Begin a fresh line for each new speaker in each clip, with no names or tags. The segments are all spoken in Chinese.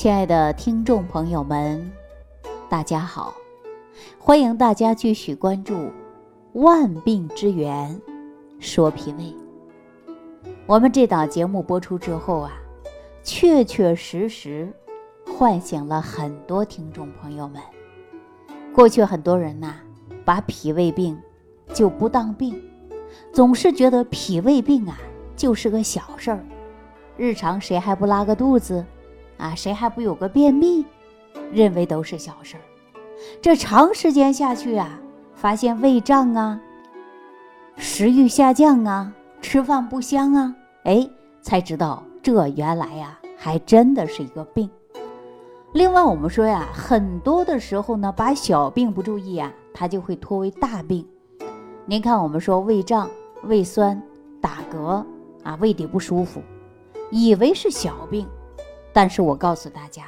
亲爱的听众朋友们，大家好！欢迎大家继续关注《万病之源说脾胃》。我们这档节目播出之后啊，确确实实唤醒了很多听众朋友们。过去很多人呐，把脾胃病就不当病，总是觉得脾胃病啊就是个小事儿，日常谁还不拉个肚子？啊，谁还不有个便秘？认为都是小事儿，这长时间下去啊，发现胃胀啊，食欲下降啊，吃饭不香啊，哎，才知道这原来呀，还真的是一个病。另外，我们说呀，很多的时候呢，把小病不注意啊，它就会拖为大病。您看，我们说胃胀、胃酸、打嗝啊，胃底不舒服，以为是小病。但是我告诉大家，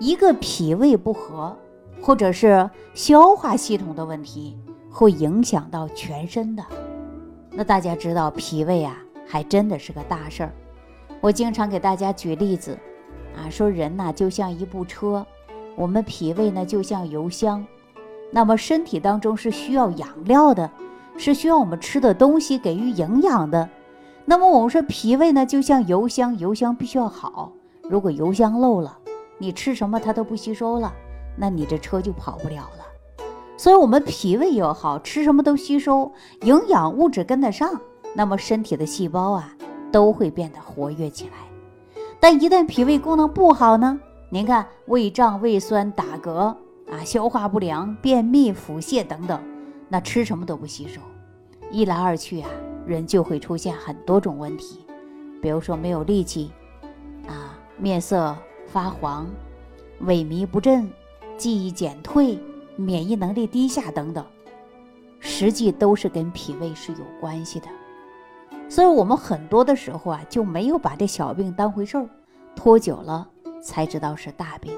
一个脾胃不和，或者是消化系统的问题，会影响到全身的。那大家知道脾胃啊，还真的是个大事儿。我经常给大家举例子，啊，说人呐就像一部车，我们脾胃呢就像油箱。那么身体当中是需要养料的，是需要我们吃的东西给予营养的。那么我们说脾胃呢就像油箱，油箱必须要好。如果油箱漏了，你吃什么它都不吸收了，那你这车就跑不了了。所以，我们脾胃要好，吃什么都吸收，营养物质跟得上，那么身体的细胞啊都会变得活跃起来。但一旦脾胃功能不好呢？您看，胃胀、胃酸、打嗝啊，消化不良、便秘、腹泻等等，那吃什么都不吸收，一来二去啊，人就会出现很多种问题，比如说没有力气啊。面色发黄、萎靡不振、记忆减退、免疫能力低下等等，实际都是跟脾胃是有关系的。所以，我们很多的时候啊，就没有把这小病当回事儿，拖久了才知道是大病。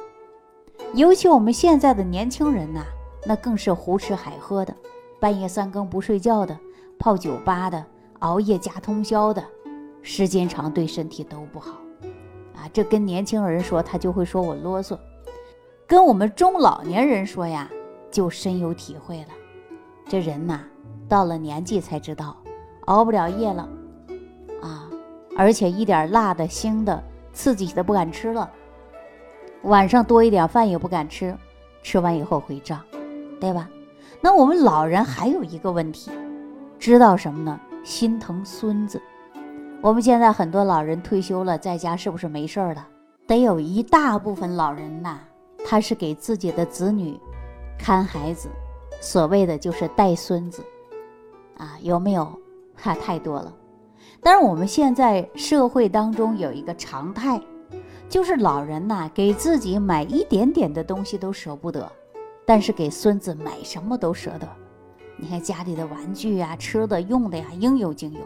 尤其我们现在的年轻人呐，那更是胡吃海喝的，半夜三更不睡觉的，泡酒吧的，熬夜加通宵的，时间长对身体都不好。啊，这跟年轻人说，他就会说我啰嗦；跟我们中老年人说呀，就深有体会了。这人呐，到了年纪才知道，熬不了夜了啊，而且一点辣的、腥的、刺激的不敢吃了。晚上多一点饭也不敢吃，吃完以后会胀，对吧？那我们老人还有一个问题，知道什么呢？心疼孙子。我们现在很多老人退休了，在家是不是没事儿了？得有一大部分老人呐，他是给自己的子女看孩子，所谓的就是带孙子啊，有没有？哈，太多了。但是我们现在社会当中有一个常态，就是老人呐，给自己买一点点的东西都舍不得，但是给孙子买什么都舍得。你看家里的玩具呀、吃的、用的呀，应有尽有。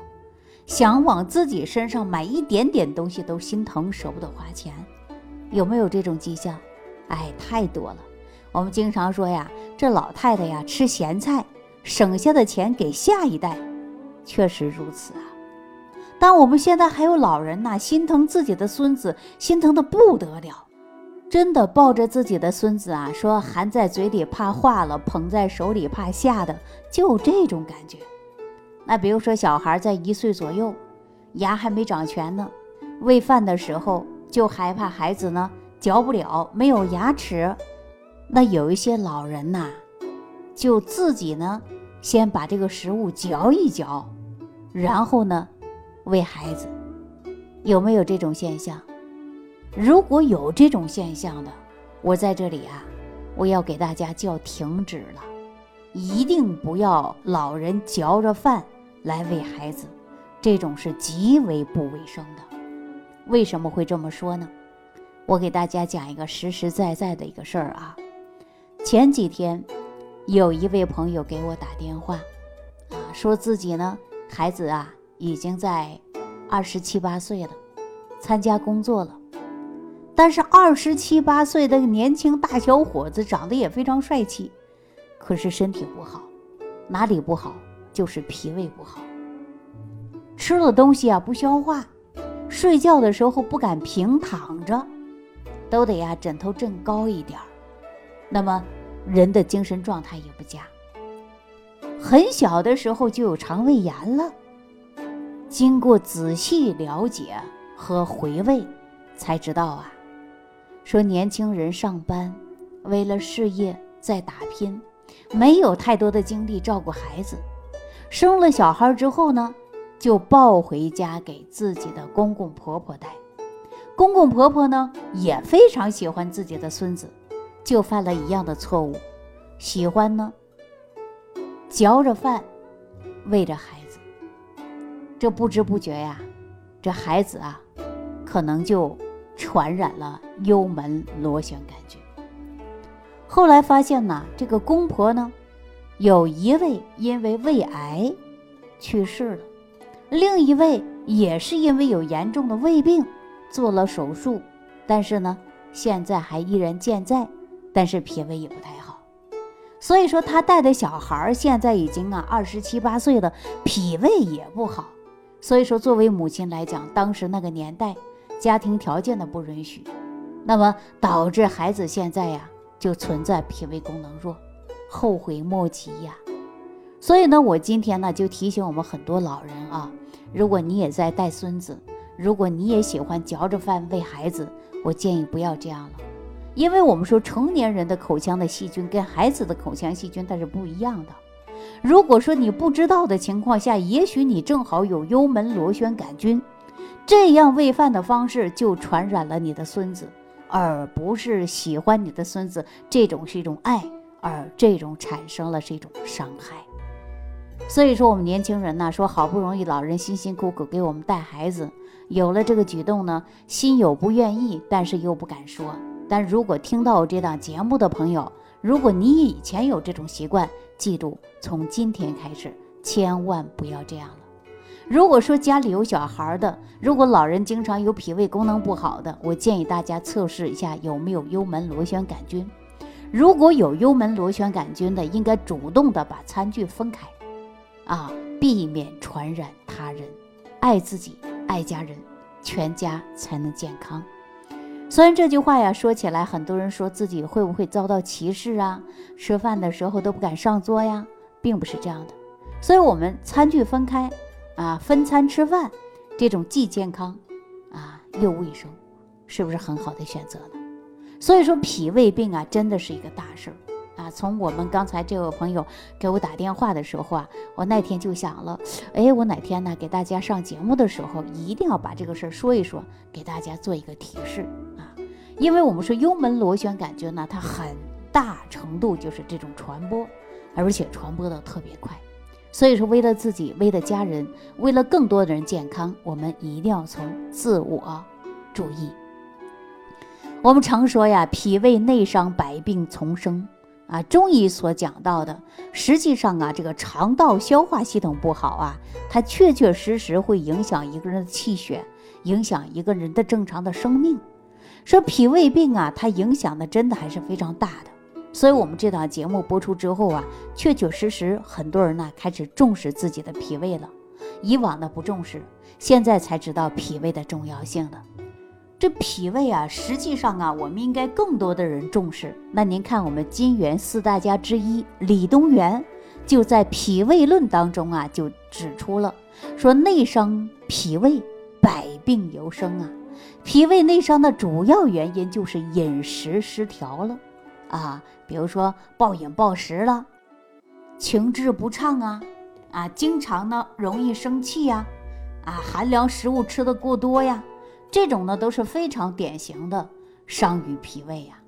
想往自己身上买一点点东西都心疼，舍不得花钱，有没有这种迹象？哎，太多了。我们经常说呀，这老太太呀吃咸菜，省下的钱给下一代，确实如此啊。但我们现在还有老人呐，心疼自己的孙子，心疼的不得了，真的抱着自己的孙子啊，说含在嘴里怕化了，捧在手里怕吓的，就这种感觉。那比如说，小孩在一岁左右，牙还没长全呢，喂饭的时候就害怕孩子呢嚼不了，没有牙齿。那有一些老人呐，就自己呢先把这个食物嚼一嚼，然后呢喂孩子。有没有这种现象？如果有这种现象的，我在这里啊，我要给大家叫停止了，一定不要老人嚼着饭。来喂孩子，这种是极为不卫生的。为什么会这么说呢？我给大家讲一个实实在在的一个事儿啊。前几天，有一位朋友给我打电话，啊，说自己呢孩子啊已经在二十七八岁了，参加工作了。但是二十七八岁的年轻大小伙子，长得也非常帅气，可是身体不好，哪里不好？就是脾胃不好，吃了东西啊不消化，睡觉的时候不敢平躺着，都得呀枕头枕高一点儿，那么人的精神状态也不佳。很小的时候就有肠胃炎了，经过仔细了解和回味，才知道啊，说年轻人上班为了事业在打拼，没有太多的精力照顾孩子，生了小孩之后呢，就抱回家给自己的公公婆婆带。公公婆婆呢也非常喜欢自己的孙子，就犯了一样的错误，喜欢呢嚼着饭喂着孩子，这不知不觉呀，这孩子啊可能就传染了幽门螺旋杆菌。后来发现呢，这个公婆呢有一位因为胃癌去世了，另一位也是因为有严重的胃病。做了手术，但是呢，现在还依然健在，但是脾胃也不太好，所以说他带的小孩现在已经啊二十七八岁了，脾胃也不好，所以说作为母亲来讲，当时那个年代家庭条件的不允许，那么导致孩子现在呀就存在脾胃功能弱，后悔莫及呀。所以呢，我今天呢就提醒我们很多老人啊，如果你也在带孙子。如果你也喜欢嚼着饭喂孩子，我建议不要这样了，因为我们说成年人的口腔的细菌跟孩子的口腔细菌它是不一样的。如果说你不知道的情况下，也许你正好有幽门螺旋杆菌，这样喂饭的方式就传染了你的孙子，而不是喜欢你的孙子，这种是一种爱，而这种产生了是一种伤害。所以说，我们年轻人呢，说好不容易老人辛辛苦苦给我们带孩子。有了这个举动呢，心有不愿意，但是又不敢说。但如果听到我这档节目的朋友，如果你以前有这种习惯，记住从今天开始，千万不要这样了。如果说家里有小孩的，如果老人经常有脾胃功能不好的，我建议大家测试一下有没有幽门螺旋杆菌。如果有幽门螺旋杆菌的，应该主动的把餐具分开，啊，避免传染他人，爱自己。爱家人，全家才能健康。虽然这句话呀说起来，很多人说自己会不会遭到歧视啊？吃饭的时候都不敢上桌呀，并不是这样的。所以，我们餐具分开啊，分餐吃饭，这种既健康啊又卫生，是不是很好的选择呢？所以说，脾胃病啊，真的是一个大事儿。啊，从我们刚才这位朋友给我打电话的时候啊，我那天就想了，哎，我哪天呢给大家上节目的时候，一定要把这个事儿说一说，给大家做一个提示啊。因为我们说幽门螺旋杆菌呢，它很大程度就是这种传播，而且传播的特别快。所以说，为了自己，为了家人，为了更多的人健康，我们一定要从自我注意。我们常说呀，脾胃内伤，百病丛生。啊，中医所讲到的，实际上啊，这个肠道消化系统不好啊，它确确实实会影响一个人的气血，影响一个人的正常的生命。说脾胃病啊，它影响的真的还是非常大的。所以，我们这档节目播出之后啊，确确实实很多人呢开始重视自己的脾胃了，以往的不重视，现在才知道脾胃的重要性了。这脾胃啊，实际上啊，我们应该更多的人重视。那您看，我们金元四大家之一李东垣就在《脾胃论》当中啊，就指出了说，内伤脾胃，百病由生啊。脾胃内伤的主要原因就是饮食失调了啊，比如说暴饮暴食了，情志不畅啊，啊，经常呢容易生气呀，啊，寒凉食物吃的过多呀。这种呢都是非常典型的伤于脾胃呀，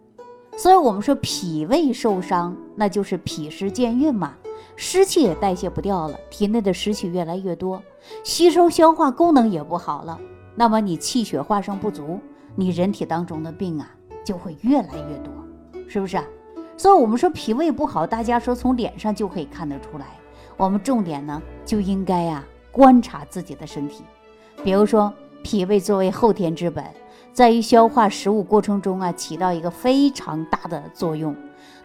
所以我们说脾胃受伤，那就是脾湿健运嘛，湿气也代谢不掉了，体内的湿气越来越多，吸收消化功能也不好了，那么你气血化生不足，你人体当中的病啊就会越来越多，是不是啊？所以我们说脾胃不好，大家说从脸上就可以看得出来，我们重点呢就应该呀观察自己的身体，比如说。脾胃作为后天之本，在于消化食物过程中啊，起到一个非常大的作用。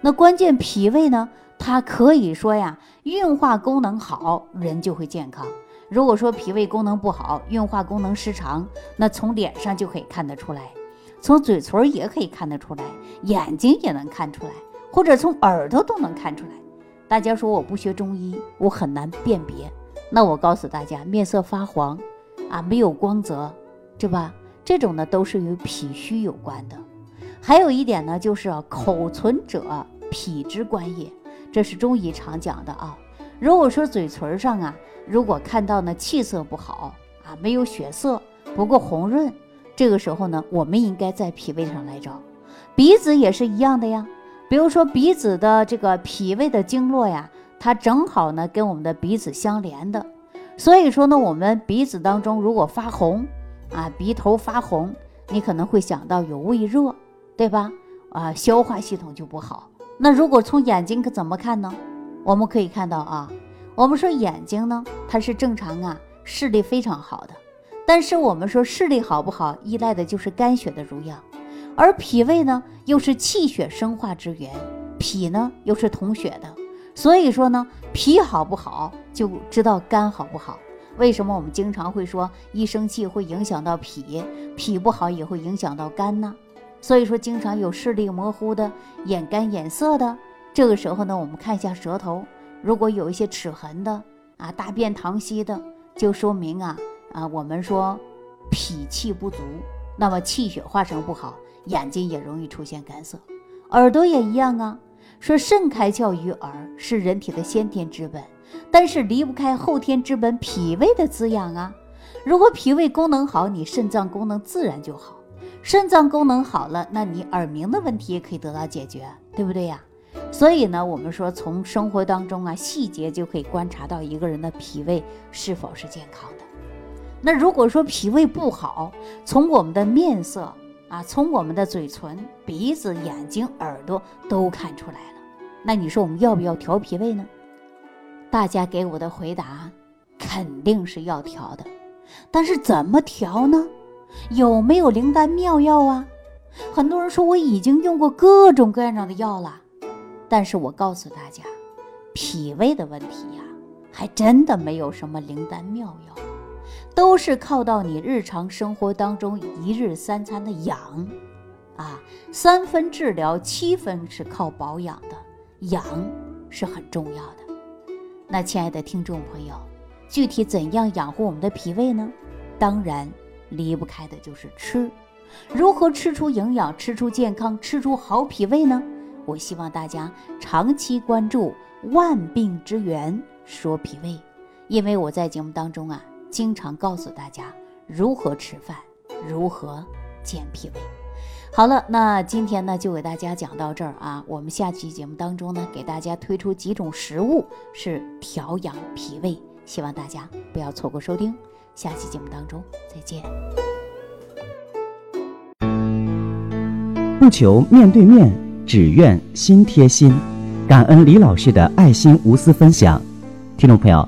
那关键脾胃呢，它可以说呀，运化功能好，人就会健康。如果说脾胃功能不好，运化功能失常，那从脸上就可以看得出来。从嘴唇也可以看得出来，眼睛也能看出来，或者从耳朵都能看出来。大家说我不学中医，我很难辨别。那我告诉大家，面色发黄啊，没有光泽，对吧？这种呢都是与脾虚有关的。还有一点呢，就是口唇者脾之官也，这是中医常讲的啊。如果说嘴唇上啊，如果看到呢气色不好啊，没有血色，不够红润，这个时候呢，我们应该在脾胃上来找。鼻子也是一样的呀，比如说鼻子的这个脾胃的经络呀，它正好呢跟我们的鼻子相连的，所以说呢，我们鼻子当中如果发红啊，鼻头发红，你可能会想到有胃热，对吧？啊，消化系统就不好。那如果从眼睛可怎么看呢？我们可以看到啊，我们说眼睛呢，它是正常啊，视力非常好的。但是我们说视力好不好，依赖的就是肝血的濡养，而脾胃呢，又是气血生化之源，脾呢又是统血的。所以说呢，脾好不好，就知道肝好不好。为什么我们经常会说一生气会影响到脾，脾不好也会影响到肝呢？所以说，经常有视力模糊的、眼干眼涩的。这个时候呢，我们看一下舌头，如果有一些齿痕的啊，大便溏稀的，就说明啊啊，我们说脾气不足，那么气血化生不好，眼睛也容易出现干涩。耳朵也一样啊，说肾开窍于耳是人体的先天之本，但是离不开后天之本脾胃的滋养啊。如果脾胃功能好，你肾脏功能自然就好。肾脏功能好了，那你耳鸣的问题也可以得到解决，对不对呀？所以呢，我们说从生活当中啊，细节就可以观察到一个人的脾胃是否是健康的。那如果说脾胃不好，从我们的面色啊，从我们的嘴唇、鼻子、眼睛、耳朵都看出来。那你说我们要不要调脾胃呢？大家给我的回答肯定是要调的，但是怎么调呢？有没有灵丹妙药啊？很多人说我已经用过各种各样的药了。但是我告诉大家，脾胃的问题呀，还真的没有什么灵丹妙药，都是靠到你日常生活当中一日三餐的养，啊，三分治疗，七分是靠保养的，养是很重要的。那亲爱的听众朋友，具体怎样养护我们的脾胃呢？当然离不开的就是吃，如何吃出营养，吃出健康，吃出好脾胃呢？我希望大家长期关注万病之源说脾胃，因为我在节目当中啊，经常告诉大家如何吃饭，如何健脾胃。好了，那今天呢就给大家讲到这儿啊，我们下期节目当中呢，给大家推出几种食物是调养脾胃，希望大家不要错过收听。下期节目当中再见。
不求面对面。只愿心贴心，感恩李老师的爱心无私分享。听众朋友，